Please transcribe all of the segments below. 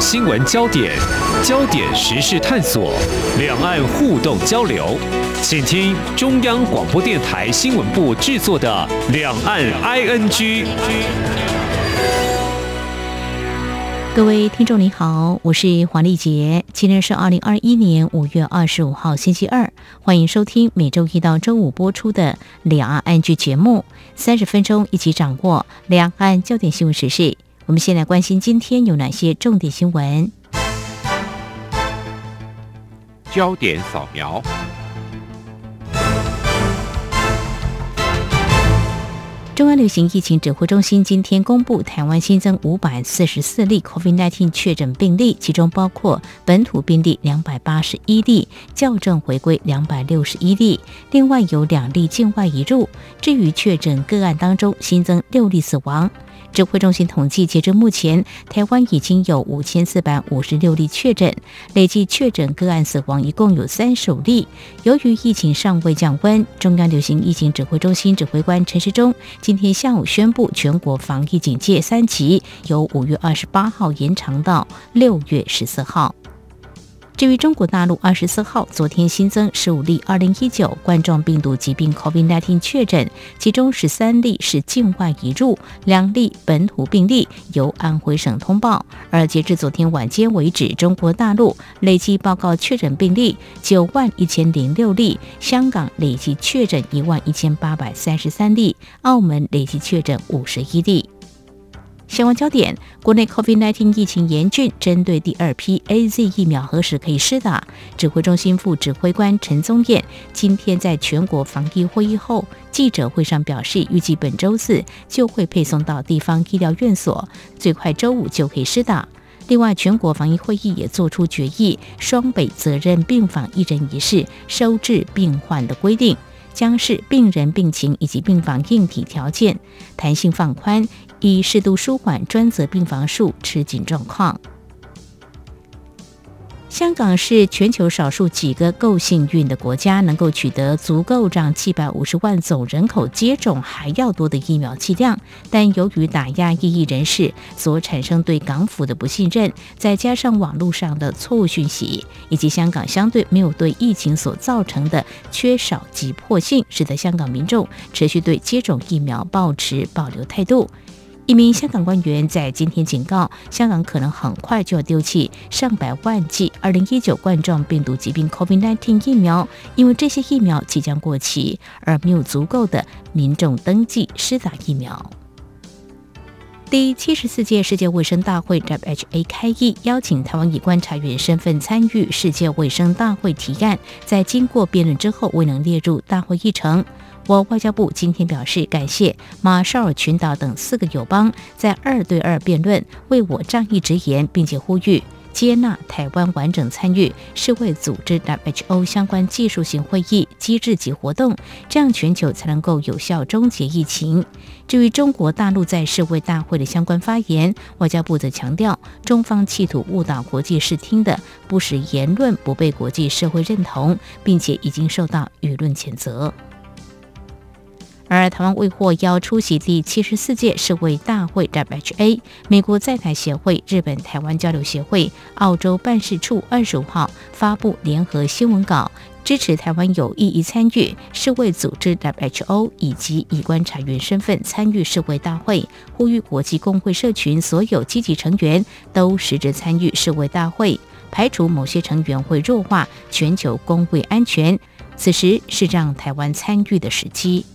新闻焦点，焦点时事探索，两岸互动交流，请听中央广播电台新闻部制作的《两岸 ING》。各位听众您好，我是黄丽杰，今天是二零二一年五月二十五号星期二，欢迎收听每周一到周五播出的《两岸 ING》节目，三十分钟一起掌握两岸焦点新闻时事。我们先来关心今天有哪些重点新闻。焦点扫描。中央流行疫情指挥中心今天公布，台湾新增五百四十四例 COVID-19 确诊病例，其中包括本土病例两百八十一例，校正回归两百六十一例，另外有两例境外移入。至于确诊个案当中，新增六例死亡。指挥中心统计，截至目前，台湾已经有五千四百五十六例确诊，累计确诊个案死亡一共有三十五例。由于疫情尚未降温，中央流行疫情指挥中心指挥官陈时中今天下午宣布，全国防疫警戒三级由五月二十八号延长到六月十四号。至于中国大陆，二十四号昨天新增十五例二零一九冠状病毒疾病 COVID-19 确诊，其中十三例是境外移入，两例本土病例由安徽省通报。而截至昨天晚间为止，中国大陆累计报告确诊病例九万一千零六例，香港累计确诊一万一千八百三十三例，澳门累计确诊五十一例。相关焦点：国内 COVID-19 疫情严峻，针对第二批 AZ 疫苗何时可以施打？指挥中心副指挥官陈宗彦今天在全国防疫会议后记者会上表示，预计本周四就会配送到地方医疗院所，最快周五就可以施打。另外，全国防疫会议也做出决议，双北责任病房一人一室收治病患的规定。将视病人病情以及病房硬体条件弹性放宽，以适度舒缓专责病房数吃紧状况。香港是全球少数几个够幸运的国家，能够取得足够让七百五十万总人口接种还要多的疫苗剂量。但由于打压异议人士所产生对港府的不信任，再加上网络上的错误讯息，以及香港相对没有对疫情所造成的缺少急迫性，使得香港民众持续对接种疫苗抱持保留态度。一名香港官员在今天警告，香港可能很快就要丢弃上百万剂2019冠状病毒疾病 COVID-19 疫苗，因为这些疫苗即将过期，而没有足够的民众登记施打疫苗。第七十四届世界卫生大会 （WHA） 开议，邀请台湾以观察员身份参与世界卫生大会提案，在经过辩论之后未能列入大会议程。我外交部今天表示感谢马绍尔群岛等四个友邦在二对二辩论为我仗义直言，并且呼吁接纳台湾完整参与世卫组织 WHO 相关技术性会议机制及活动，这样全球才能够有效终结疫情。至于中国大陆在世卫大会的相关发言，外交部则强调，中方企图误导国际视听的不实言论不被国际社会认同，并且已经受到舆论谴责。而台湾未获邀出席第七十四届世卫大会 （WHA），美国在台协会、日本台湾交流协会、澳洲办事处二十五号发布联合新闻稿，支持台湾有意义参与世卫组织 （WHO） 以及以观察员身份参与世卫大会，呼吁国际工会社群所有积极成员都实质参与世卫大会，排除某些成员会弱化全球工会安全。此时是让台湾参与的时机。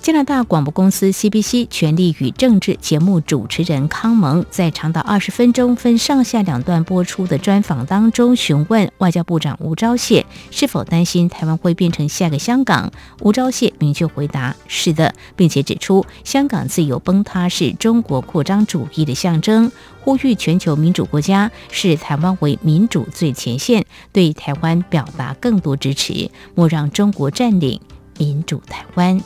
加拿大广播公司 CBC 权力与政治节目主持人康蒙在长达二十分钟、分上下两段播出的专访当中，询问外交部长吴钊燮是否担心台湾会变成下个香港。吴钊燮明确回答：“是的，并且指出香港自由崩塌是中国扩张主义的象征，呼吁全球民主国家视台湾为民主最前线，对台湾表达更多支持，莫让中国占领民主台湾。”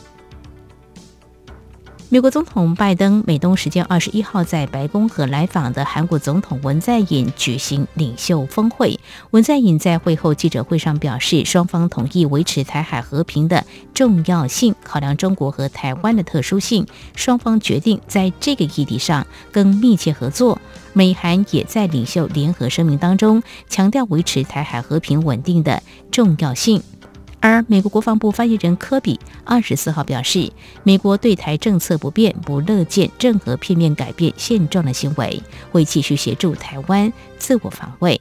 美国总统拜登美东时间二十一号在白宫和来访的韩国总统文在寅举行领袖峰会。文在寅在会后记者会上表示，双方同意维持台海和平的重要性，考量中国和台湾的特殊性，双方决定在这个议题上更密切合作。美韩也在领袖联合声明当中强调维持台海和平稳定的重要性。而美国国防部发言人科比二十四号表示，美国对台政策不变，不乐见任何片面改变现状的行为，会继续协助台湾自我防卫。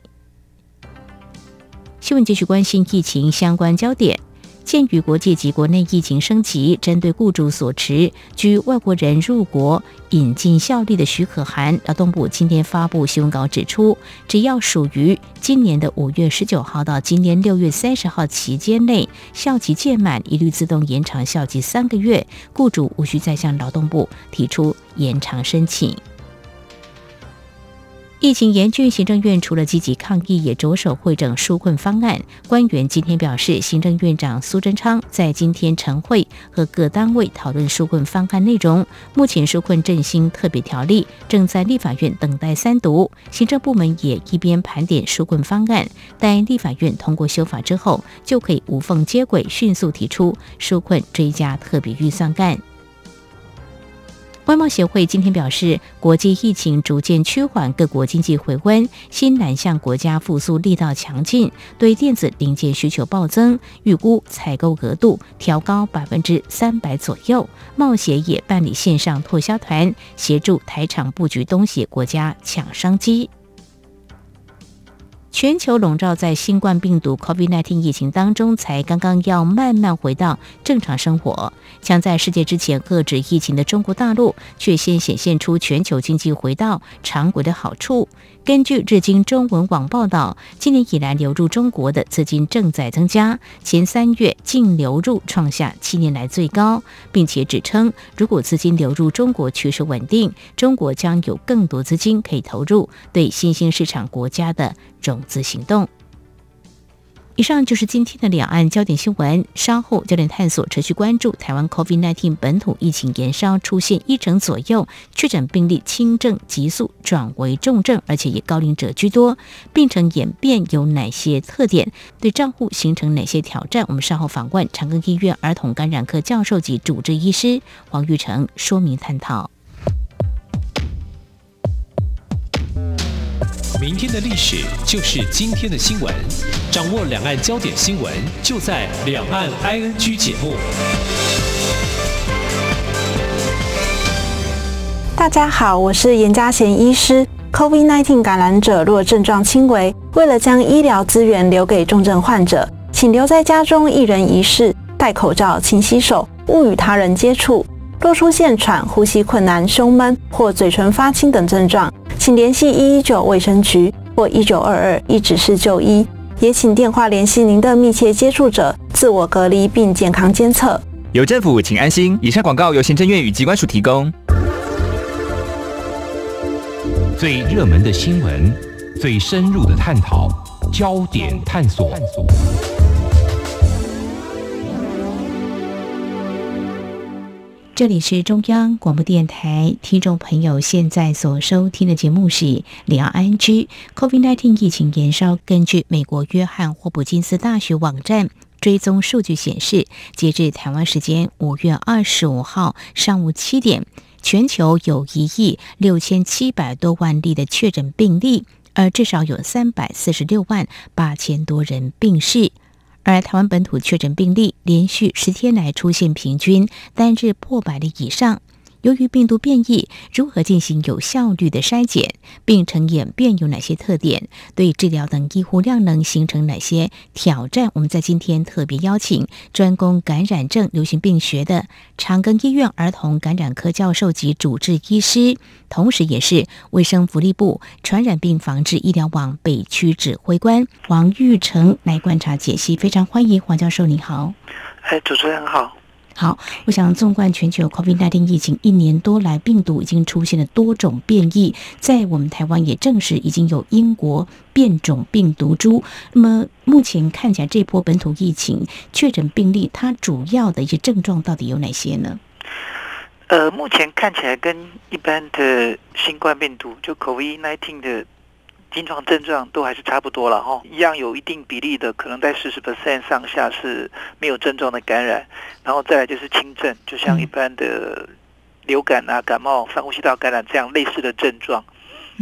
新闻继续关心疫情相关焦点。鉴于国际及国内疫情升级，针对雇主所持居外国人入国引进效力的许可函，劳动部今天发布新闻稿指出，只要属于今年的五月十九号到今年六月三十号期间内效期届满，一律自动延长效期三个月，雇主无需再向劳动部提出延长申请。疫情严峻，行政院除了积极抗疫，也着手会诊纾困方案。官员今天表示，行政院长苏贞昌在今天晨会和各单位讨论纾困方案内容。目前纾困振兴特别条例正在立法院等待三读，行政部门也一边盘点纾困方案，待立法院通过修法之后，就可以无缝接轨，迅速提出纾困追加特别预算案。外贸协会今天表示，国际疫情逐渐趋缓，各国经济回温，新南向国家复苏力道强劲，对电子零件需求暴增，预估采购额度调高百分之三百左右。贸协也办理线上拓销团，协助台厂布局东协国家抢商机。全球笼罩在新冠病毒 COVID-19 疫情当中，才刚刚要慢慢回到正常生活。将在世界之前遏制疫情的中国大陆，却先显现出全球经济回到常轨的好处。根据日经中文网报道，今年以来流入中国的资金正在增加，前三月净流入创下七年来最高，并且指称，如果资金流入中国趋势稳定，中国将有更多资金可以投入对新兴市场国家的融资行动。以上就是今天的两岸焦点新闻。稍后焦点探索持续关注台湾 COVID-19 本土疫情延烧，出现一成左右确诊病例轻症急速转为重症，而且以高龄者居多。病程演变有哪些特点？对账户形成哪些挑战？我们稍后访问长庚医院儿童感染科教授及主治医师黄玉成说明探讨。明天的历史就是今天的新闻，掌握两岸焦点新闻就在《两岸 ING》节目。大家好，我是严家贤医师。COVID-19 感染者若症状轻微，为了将医疗资源留给重症患者，请留在家中一人一室，戴口罩，勤洗手，勿与他人接触。若出现喘、呼吸困难、胸闷或嘴唇发青等症状，请联系一一九卫生局或一九二二一指示就医，也请电话联系您的密切接触者，自我隔离并健康监测。有政府，请安心。以上广告由行政院与机关署提供。最热门的新闻，最深入的探讨，焦点探索。这里是中央广播电台，听众朋友现在所收听的节目是《两岸 ING》。COVID-19 疫情延烧，根据美国约翰霍普金斯大学网站追踪数据显示，截至台湾时间五月二十五号上午七点，全球有一亿六千七百多万例的确诊病例，而至少有三百四十六万八千多人病逝。而台湾本土确诊病例连续十天来出现平均单日破百例以上。由于病毒变异，如何进行有效率的筛检？病程演变有哪些特点？对治疗等医护量能形成哪些挑战？我们在今天特别邀请专攻感染症、流行病学的长庚医院儿童感染科教授及主治医师，同时也是卫生福利部传染病防治医疗网北区指挥官黄玉成来观察解析。非常欢迎黄教授，你好。哎，主持人好。好，我想纵观全球 COVID-19 疫情一年多来，病毒已经出现了多种变异，在我们台湾也证实已经有英国变种病毒株。那么目前看起来，这波本土疫情确诊病例，它主要的一些症状到底有哪些呢？呃，目前看起来跟一般的新冠病毒就 COVID-19 的临床症状都还是差不多了哈，一样有一定比例的，可能在四十 percent 上下是没有症状的感染，然后再来就是轻症，就像一般的流感啊、感冒、上呼吸道感染这样类似的症状。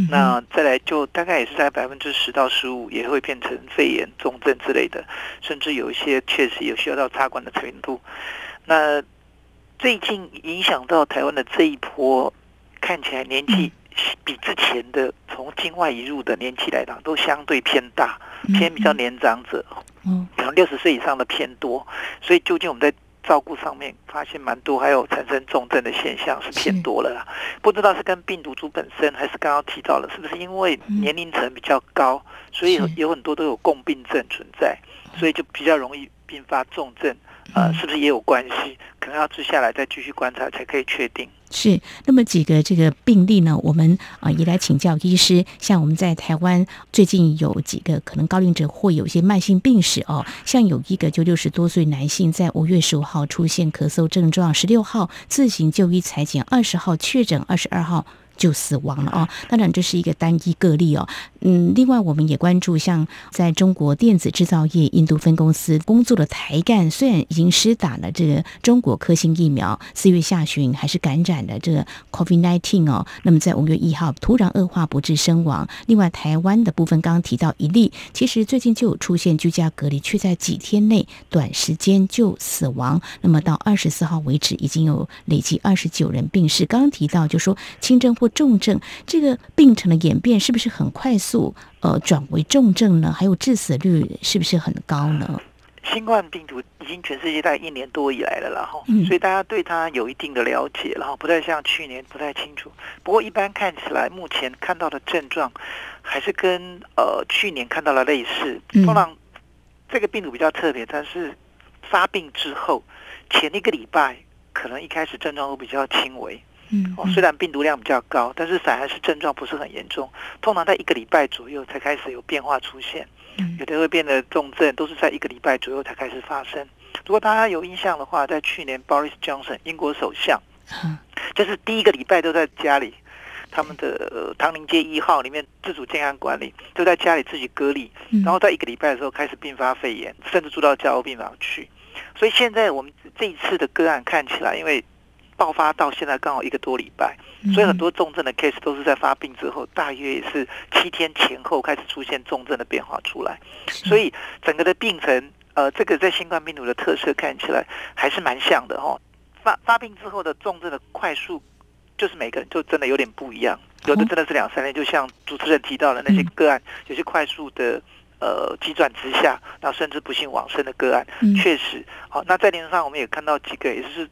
那再来就大概也是在百分之十到十五，也会变成肺炎重症之类的，甚至有一些确实有需要到插管的程度。那最近影响到台湾的这一波，看起来年纪比之前的从境外移入的年纪来讲，都相对偏大，偏比较年长者，嗯，可能六十岁以上的偏多。所以究竟我们在照顾上面发现蛮多，还有产生重症的现象是偏多了啦。不知道是跟病毒株本身，还是刚刚提到了，是不是因为年龄层比较高，所以有很多都有共病症存在，所以就比较容易并发重症。呃，是不是也有关系？可能要接下来再继续观察才可以确定。是，那么几个这个病例呢，我们啊也来请教医师。像我们在台湾最近有几个可能高龄者会有一些慢性病史哦，像有一个就六十多岁男性，在五月十五号出现咳嗽症状，十六号自行就医采检，二十号确诊，二十二号。就死亡了哦，当然这是一个单一个例哦。嗯，另外我们也关注，像在中国电子制造业印度分公司工作的台干，虽然已经施打了这个中国科兴疫苗，四月下旬还是感染了这个 COVID-19 哦。那么在五月一号突然恶化不治身亡。另外台湾的部分刚刚提到一例，其实最近就有出现居家隔离，却在几天内短时间就死亡。那么到二十四号为止，已经有累计二十九人病逝。刚刚提到就说轻症或重症这个病程的演变是不是很快速？呃，转为重症呢？还有致死率是不是很高呢？新冠病毒已经全世界大概一年多以来了，然后，所以大家对它有一定的了解，然后不太像去年不太清楚。不过一般看起来，目前看到的症状还是跟呃去年看到的类似。通常这个病毒比较特别，但是发病之后前一个礼拜，可能一开始症状都比较轻微。嗯，哦，虽然病毒量比较高，但是反而是症状不是很严重。通常在一个礼拜左右才开始有变化出现，有的会变得重症，都是在一个礼拜左右才开始发生。如果大家有印象的话，在去年 Boris Johnson 英国首相，就是第一个礼拜都在家里，他们的唐宁街一号里面自主健康管理，都在家里自己隔离，然后在一个礼拜的时候开始并发肺炎，甚至住到加护病房去。所以现在我们这一次的个案看起来，因为爆发到现在刚好一个多礼拜，所以很多重症的 case 都是在发病之后，大约也是七天前后开始出现重症的变化出来。所以整个的病程，呃，这个在新冠病毒的特色看起来还是蛮像的哈。发发病之后的重症的快速，就是每个人就真的有点不一样，有的真的是两三天，就像主持人提到的那些个案，有些快速的呃急转直下，然后甚至不幸往生的个案，确实好。那在临床上我们也看到几个，也就是。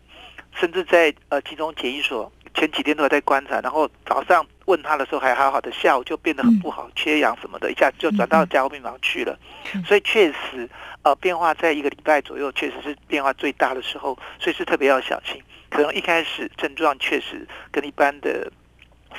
甚至在呃集中检疫所前几天都还在观察，然后早上问他的时候还好好的，下午就变得很不好，缺氧什么的，一下就转到加护病房去了。所以确实呃变化在一个礼拜左右，确实是变化最大的时候，所以是特别要小心。可能一开始症状确实跟一般的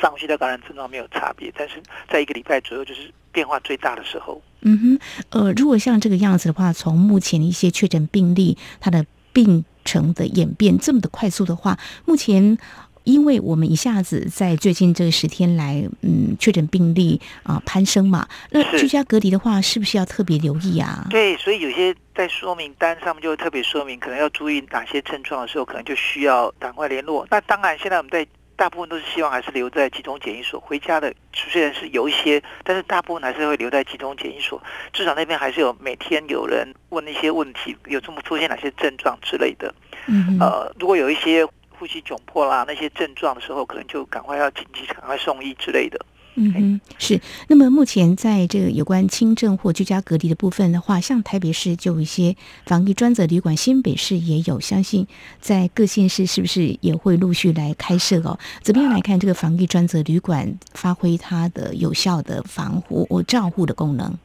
上呼吸道感染症状没有差别，但是在一个礼拜左右就是变化最大的时候。嗯哼，呃，如果像这个样子的话，从目前一些确诊病例，它的病程的演变这么的快速的话，目前因为我们一下子在最近这十天来，嗯，确诊病例啊、呃、攀升嘛，那居家隔离的话，是不是要特别留意啊？对，所以有些在说明单上面就会特别说明，可能要注意哪些症状的时候，可能就需要赶快联络。那当然，现在我们在。大部分都是希望还是留在集中检疫所，回家的虽然是有一些，但是大部分还是会留在集中检疫所，至少那边还是有每天有人问一些问题，有这么出现哪些症状之类的。嗯，呃，如果有一些呼吸窘迫啦那些症状的时候，可能就赶快要紧急赶快送医之类的。嗯哼，是。那么目前在这个有关轻症或居家隔离的部分的话，像台北市就有一些防疫专责旅馆，新北市也有，相信在各县市是不是也会陆续来开设哦？怎么样来看这个防疫专责旅馆发挥它的有效的防护或照护的功能？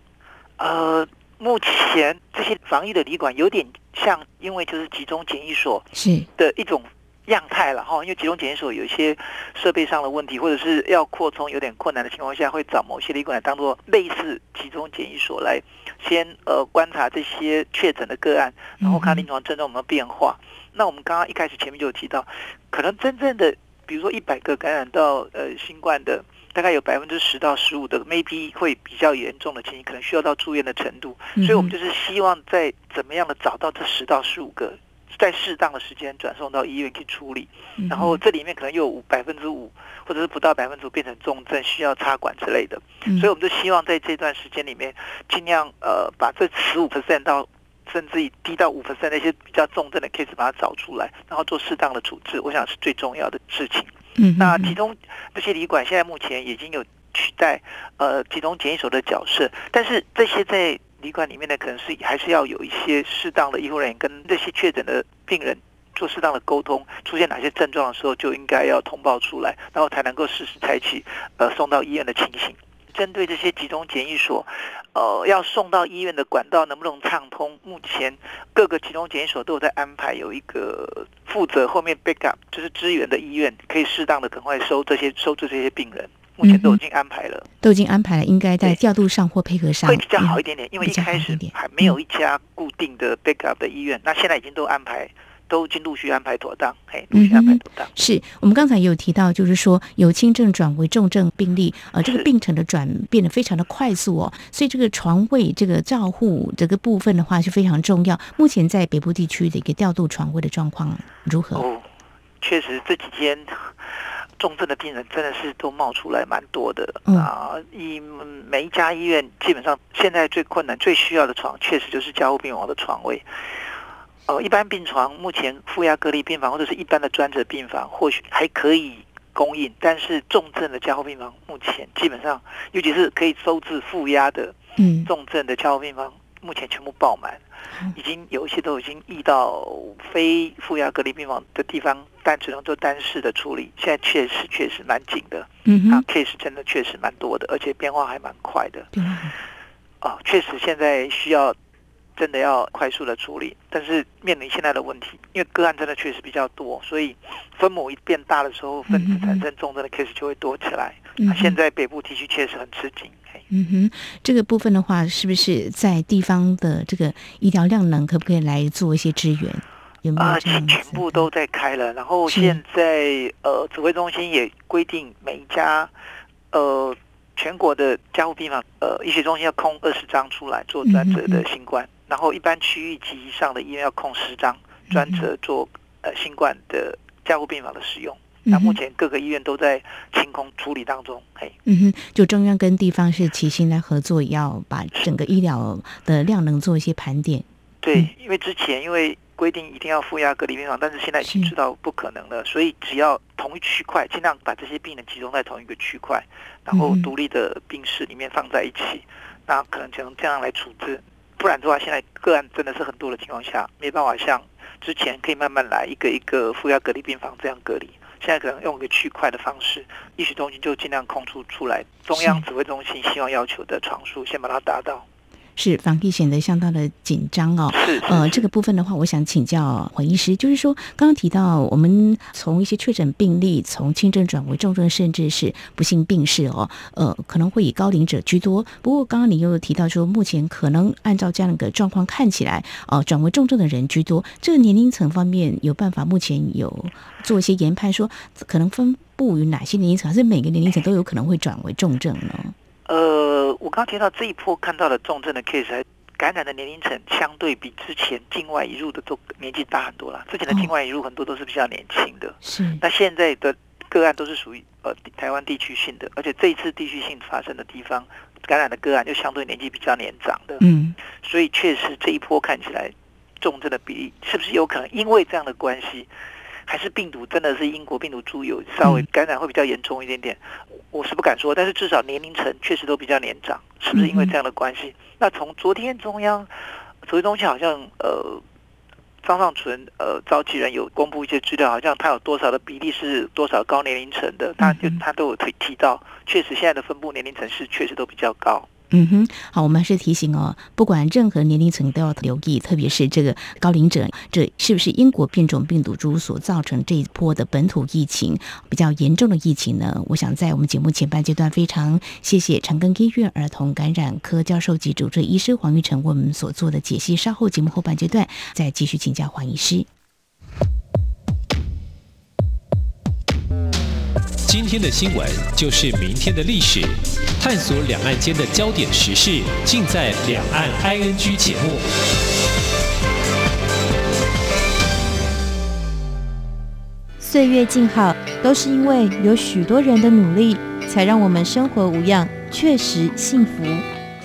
呃，目前这些防疫的旅馆有点像，因为就是集中检疫所是的一种。样态了哈，因为集中检疫所有一些设备上的问题，或者是要扩充有点困难的情况下，会找某些旅馆当做类似集中检疫所来先呃观察这些确诊的个案，然后看临床症状有没有变化。那我们刚刚一开始前面就有提到，可能真正的比如说一百个感染到呃新冠的大概有百分之十到十五的 maybe 会比较严重的情形，可能需要到住院的程度。所以我们就是希望在怎么样的找到这十到十五个，在适当的时间转送到医院去处理。然后这里面可能又有百分之五，或者是不到百分之五变成重症，需要插管之类的。所以我们就希望在这段时间里面，尽量呃把这十五 percent 到。甚至于低到五分之那些比较重症的 case 把它找出来，然后做适当的处置，我想是最重要的事情。嗯，那集中这些旅馆现在目前已经有取代呃集中检疫所的角色，但是这些在旅馆里面呢，可能是还是要有一些适当的医护人员跟这些确诊的病人做适当的沟通，出现哪些症状的时候就应该要通报出来，然后才能够适时采取呃送到医院的情形。针对这些集中检疫所，呃，要送到医院的管道能不能畅通？目前各个集中检疫所都有在安排，有一个负责后面 backup，就是支援的医院，可以适当的赶快收这些收治这些病人。目前都已经安排了，都已经安排了，应该在调度上或配合上会比较好一点点，因为一开始还没有一家固定的 backup 的医院，那现在已经都安排。都已经陆续安排妥当，嘿，陆续安排妥当。嗯、是我们刚才也有提到，就是说由轻症转为重症病例，呃，这个病程的转变得非常的快速哦，所以这个床位这个照护这个部分的话是非常重要。目前在北部地区的一个调度床位的状况如何？哦，确实这几天重症的病人真的是都冒出来蛮多的、嗯、啊。以每一家医院基本上现在最困难、最需要的床，确实就是加护病房的床位。呃，一般病床目前负压隔离病房或者是一般的专责病房或许还可以供应，但是重症的加护病房目前基本上，尤其是可以收治负压的重症的加护病房，目前全部爆满，已经有一些都已经移到非负压隔离病房的地方，但只能做单室的处理。现在确实确实蛮紧的，嗯，啊，case 真的确实蛮多的，而且变化还蛮快的，啊，确实现在需要。真的要快速的处理，但是面临现在的问题，因为个案真的确实比较多，所以分母一变大的时候，分子产生重症的 case 就会多起来。那、嗯啊、现在北部地区确实很吃紧。嗯哼，这个部分的话，是不是在地方的这个医疗量能，可不可以来做一些支援？有没有啊？全部都在开了，然后现在呃，指挥中心也规定每一家呃全国的加护病房呃医学中心要空二十张出来做专责的新冠。嗯然后，一般区域及以上的医院要空十张，专责做呃新冠的加护病房的使用。那目前各个医院都在清空处理当中。嘿，嗯哼，就中央跟地方是齐心来合作，要把整个医疗的量能做一些盘点。对，因为之前因为规定一定要负压隔离病房，但是现在已经知道不可能了，所以只要同一区块，尽量把这些病人集中在同一个区块，然后独立的病室里面放在一起，那可能只能这样来处置。不然的话，现在个案真的是很多的情况下，没办法像之前可以慢慢来，一个一个负压隔离病房这样隔离。现在可能用一个区块的方式，医学中心就尽量空出出来，中央指挥中心希望要求的床数，先把它达到。是防疫显得相当的紧张哦。呃，这个部分的话，我想请教黄医师，就是说，刚刚提到我们从一些确诊病例，从轻症转为重症，甚至是不幸病逝哦，呃，可能会以高龄者居多。不过，刚刚你又有提到说，目前可能按照这样的一个状况看起来，呃，转为重症的人居多。这个年龄层方面有办法，目前有做一些研判，说可能分布于哪些年龄层，还是每个年龄层都有可能会转为重症呢？呃，我刚刚提到这一波看到的重症的 case，还感染的年龄层相对比之前境外移入的都年纪大很多了。之前的境外移入很多都是比较年轻的，是、哦。那现在的个案都是属于呃台湾地区性的，而且这一次地区性发生的地方感染的个案就相对年纪比较年长的，嗯。所以确实这一波看起来重症的比例是不是有可能因为这样的关系？还是病毒真的是英国病毒株有稍微感染会比较严重一点点，我是不敢说，但是至少年龄层确实都比较年长，是不是因为这样的关系？那从昨天中央昨天中心好像呃张尚存呃召集人有公布一些资料，好像他有多少的比例是多少高年龄层的，他就他都有提提到，确实现在的分布年龄层是确实都比较高。嗯哼，好，我们还是提醒哦，不管任何年龄层都要留意，特别是这个高龄者，这是不是英国变种病毒株所造成这一波的本土疫情比较严重的疫情呢？我想在我们节目前半阶段，非常谢谢长庚医院儿童感染科教授及主治医师黄玉成为我们所做的解析。稍后节目后半阶段再继续请教黄医师。今天的新闻就是明天的历史，探索两岸间的焦点时事，尽在《两岸 ING》节目。岁月静好，都是因为有许多人的努力，才让我们生活无恙，确实幸福。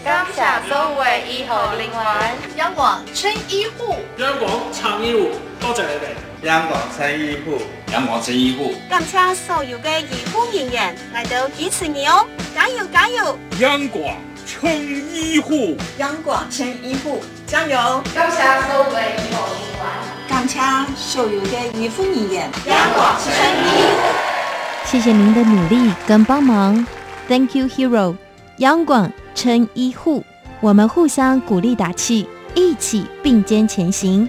感谢所有医护人员，央广称医护，央广撑医护，多谢你哋。央广撑医护，央广撑医护，感谢所有嘅医护人员来到支持你哦，加油加油！央广撑医护，央广撑医护，加油！感谢所有嘅医护人员，感谢所有嘅医护人员，央广撑医护，谢谢您的努力跟帮忙，Thank you, hero！央广撑医护，我们互相鼓励打气，一起并肩前行。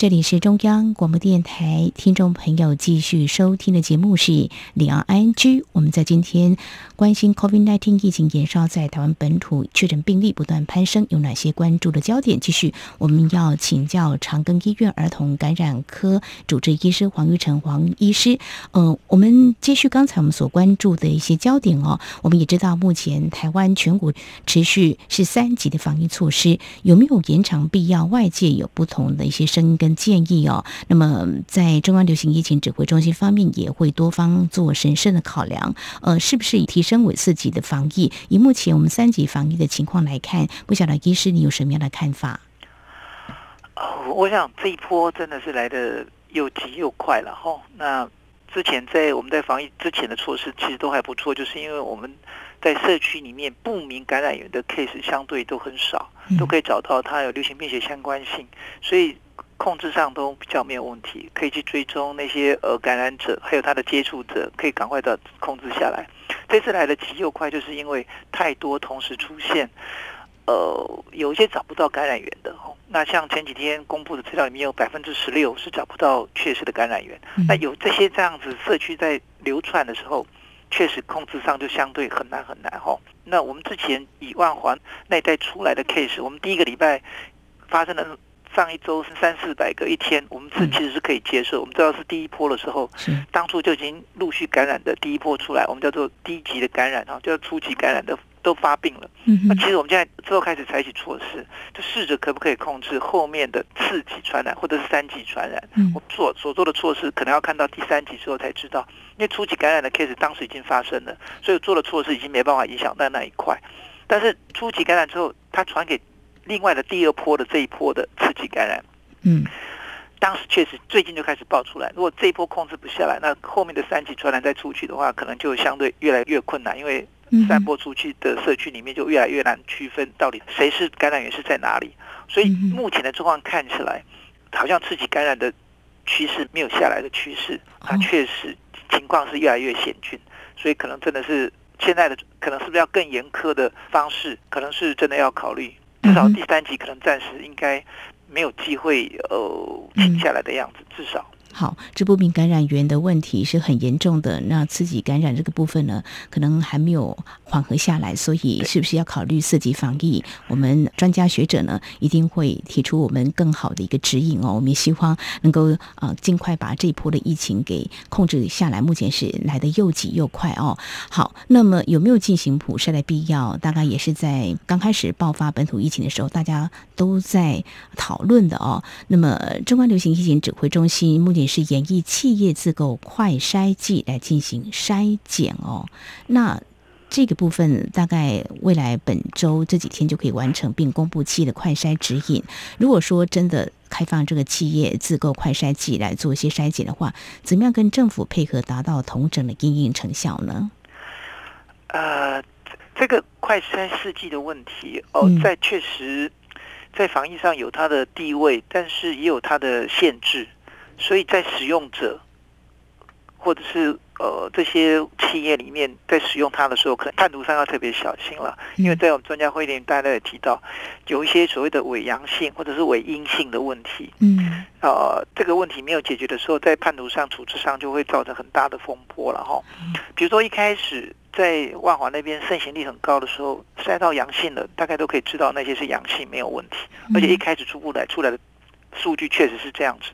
这里是中央广播电台，听众朋友继续收听的节目是李昂 ING。我们在今天关心 COVID-19 疫情延烧，在台湾本土确诊病例不断攀升，有哪些关注的焦点？继续，我们要请教长庚医院儿童感染科主治医师黄玉成黄医师。呃，我们接续刚才我们所关注的一些焦点哦。我们也知道，目前台湾全国持续是三级的防疫措施，有没有延长必要？外界有不同的一些声音跟。建议哦，那么在中央流行疫情指挥中心方面也会多方做审慎的考量，呃，是不是以提升为四级的防疫？以目前我们三级防疫的情况来看，不晓得医师你有什么样的看法？哦，我想这一波真的是来的又急又快了哈。那之前在我们在防疫之前的措施其实都还不错，就是因为我们在社区里面不明感染源的 case 相对都很少，都可以找到它有流行病学相关性，所以。控制上都比较没有问题，可以去追踪那些呃感染者，还有他的接触者，可以赶快的控制下来。这次来的急又快，就是因为太多同时出现，呃，有一些找不到感染源的。那像前几天公布的资料里面有百分之十六是找不到确实的感染源。那有这些这样子社区在流窜的时候，确实控制上就相对很难很难哈。那我们之前以万华那一带出来的 case，我们第一个礼拜发生的。上一周是三四百个一天，我们是其实是可以接受。我们知道是第一波的时候，当初就已经陆续感染的第一波出来，我们叫做低级的感染哈，叫初级感染的都发病了。那其实我们现在之后开始采取措施，就试着可不可以控制后面的次级传染或者是三级传染。我们所所做的措施可能要看到第三级之后才知道，因为初级感染的 case 当时已经发生了，所以做的措施已经没办法影响到那一块。但是初级感染之后，它传给。另外的第二波的这一波的刺激感染，嗯，当时确实最近就开始爆出来。如果这一波控制不下来，那后面的三级传染再出去的话，可能就相对越来越困难，因为散播出去的社区里面就越来越难区分到底谁是感染源是在哪里。所以目前的状况看起来，好像刺激感染的趋势没有下来的趋势，它确实情况是越来越险峻。所以可能真的是现在的可能是不是要更严苛的方式，可能是真的要考虑。至少第三集可能暂时应该没有机会呃停下来的样子，至少。好，这不明感染源的问题是很严重的。那刺激感染这个部分呢，可能还没有缓和下来，所以是不是要考虑四级防疫？我们专家学者呢，一定会提出我们更好的一个指引哦。我们也希望能够啊，尽快把这一波的疫情给控制下来。目前是来的又急又快哦。好，那么有没有进行普筛的必要？大概也是在刚开始爆发本土疫情的时候，大家都在讨论的哦。那么中央流行疫情指挥中心目前。也是演艺企业自购快筛剂来进行筛检哦。那这个部分大概未来本周这几天就可以完成，并公布企业的快筛指引。如果说真的开放这个企业自购快筛剂来做一些筛检的话，怎么样跟政府配合，达到同整的因应成效呢？呃，这个快筛试剂的问题哦，在确实在防疫上有它的地位，但是也有它的限制。所以在使用者或者是呃，这些企业里面在使用它的时候，可能判读上要特别小心了，因为在我们专家会里面，大家也提到有一些所谓的伪阳性或者是伪阴性的问题。嗯，呃，这个问题没有解决的时候，在判读上、处置上就会造成很大的风波了哈。比如说一开始在万华那边盛行率很高的时候，筛到阳性的，大概都可以知道那些是阳性没有问题，而且一开始初步来出来的数据确实是这样子。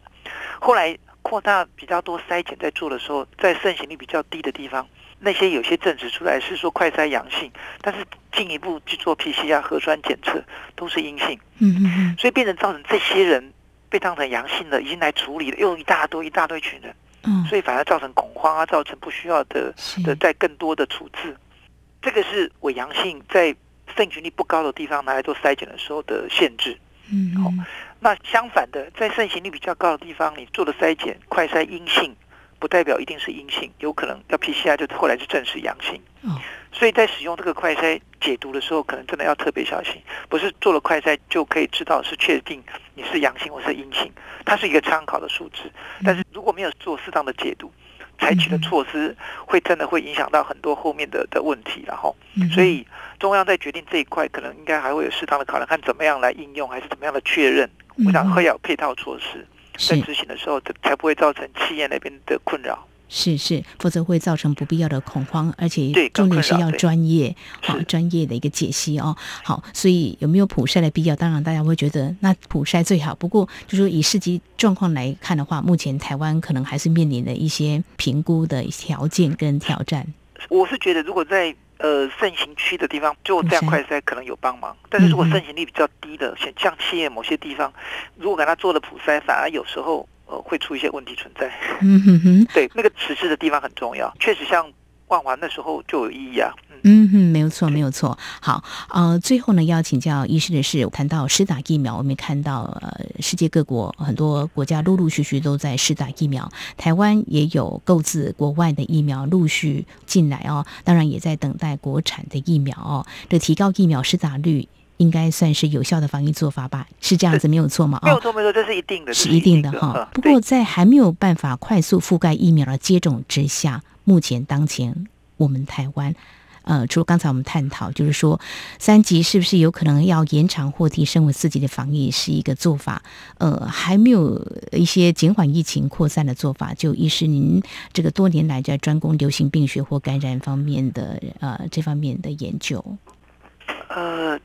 后来。扩大比较多筛检在做的时候，在盛行率比较低的地方，那些有些证实出来是说快筛阳性，但是进一步去做 PCR 核酸检测都是阴性。嗯嗯，所以变成造成这些人被当成阳性的，已经来处理了，又一大堆一大堆群人。嗯，所以反而造成恐慌啊，造成不需要的的在更多的处置。这个是伪阳性在盛行率不高的地方拿来做筛检的时候的限制。嗯，好。那相反的，在盛行率比较高的地方，你做的筛检快筛阴性，不代表一定是阴性，有可能要 PCR 就后来是证实阳性。哦，所以在使用这个快筛解读的时候，可能真的要特别小心，不是做了快筛就可以知道是确定你是阳性或是阴性，它是一个参考的数值，但是如果没有做适当的解读。采取的措施会真的会影响到很多后面的的问题，然后，所以中央在决定这一块，可能应该还会有适当的考量，看怎么样来应用，还是怎么样的确认。我想会有配套措施，在执行的时候，才不会造成企业那边的困扰。是是，否则会造成不必要的恐慌，而且重点是要专业，好专业的一个解析哦。好，所以有没有普筛的必要？当然，大家会觉得那普筛最好。不过，就说以实际状况来看的话，目前台湾可能还是面临的一些评估的条件跟挑战。我是觉得，如果在呃盛行区的地方就这样快筛，可能有帮忙。但是如果盛行率比较低的，像像企业某些地方，如果给他做了普筛，反而有时候。呃，会出一些问题存在。嗯哼哼，对，那个实施的地方很重要，确实像万华那时候就有意义啊。嗯哼，没有错，没有错。好，呃，最后呢，要请教医师的是，谈到施打疫苗，我们看到呃，世界各国很多国家陆陆续续都在施打疫苗，台湾也有购自国外的疫苗陆续进来哦，当然也在等待国产的疫苗哦，这提高疫苗施打率。应该算是有效的防疫做法吧？是这样子，没有错吗？没有错，没有错，这是一定的，是一定的哈。不过，在还没有办法快速覆盖疫苗的接种之下，目前当前我们台湾，呃，除了刚才我们探讨，就是说三级是不是有可能要延长或提升为四级的防疫是一个做法？呃，还没有一些减缓疫情扩散的做法。就医师您这个多年来在专攻流行病学或感染方面的呃这方面的研究，呃。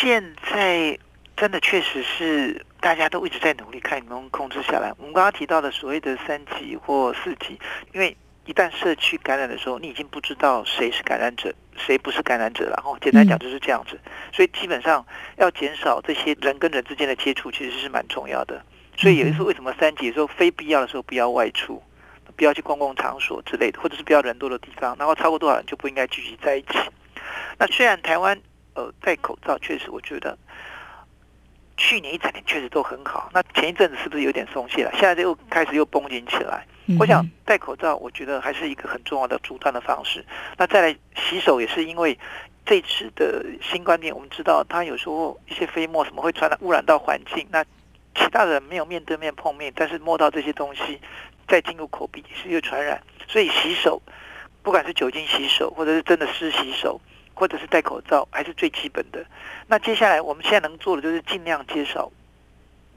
现在真的确实是大家都一直在努力，看能不能控制下来。我们刚刚提到的所谓的三级或四级，因为一旦社区感染的时候，你已经不知道谁是感染者，谁不是感染者了。然后简单讲就是这样子，所以基本上要减少这些人跟人之间的接触，其实是蛮重要的。所以有一次为什么三级的时候非必要的时候不要外出，不要去公共场所之类的，或者是不要人多的地方，然后超过多少人就不应该聚集在一起。那虽然台湾。呃，戴口罩确实，我觉得去年一整年确实都很好。那前一阵子是不是有点松懈了？现在又开始又绷紧起来。我想戴口罩，我觉得还是一个很重要的阻断的方式。那再来洗手，也是因为这次的新观念，我们知道它有时候一些飞沫什么会传染污染到环境。那其他人没有面对面碰面，但是摸到这些东西再进入口鼻也是一个传染。所以洗手，不管是酒精洗手，或者是真的湿洗手。或者是戴口罩，还是最基本的。那接下来我们现在能做的就是尽量减少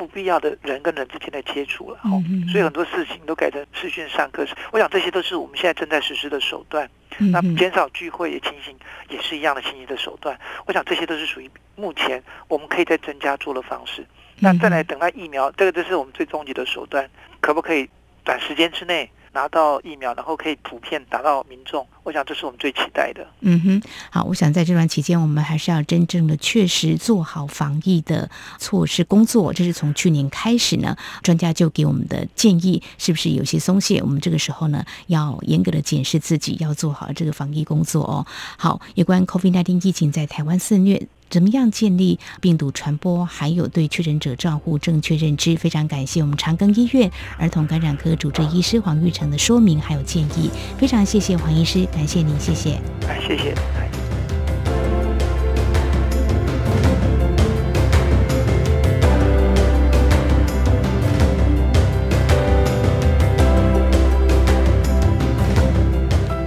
不必要的人跟人之间的接触了。嗯嗯。所以很多事情都改成视讯上课。我想这些都是我们现在正在实施的手段。那减少聚会也情形也是一样的情形的手段。我想这些都是属于目前我们可以再增加做的方式。那再来等待疫苗，这个就是我们最终极的手段，可不可以短时间之内？拿到疫苗，然后可以普遍打到民众，我想这是我们最期待的。嗯哼，好，我想在这段期间，我们还是要真正的确实做好防疫的措施工作。这是从去年开始呢，专家就给我们的建议，是不是有些松懈？我们这个时候呢，要严格的检视自己，要做好这个防疫工作哦。好，有关 COVID-19 疫情在台湾肆虐。怎么样建立病毒传播，还有对确诊者照护正确认知？非常感谢我们长庚医院儿童感染科主治医师黄玉成的说明还有建议，非常谢谢黄医师，感谢您，谢谢。谢谢。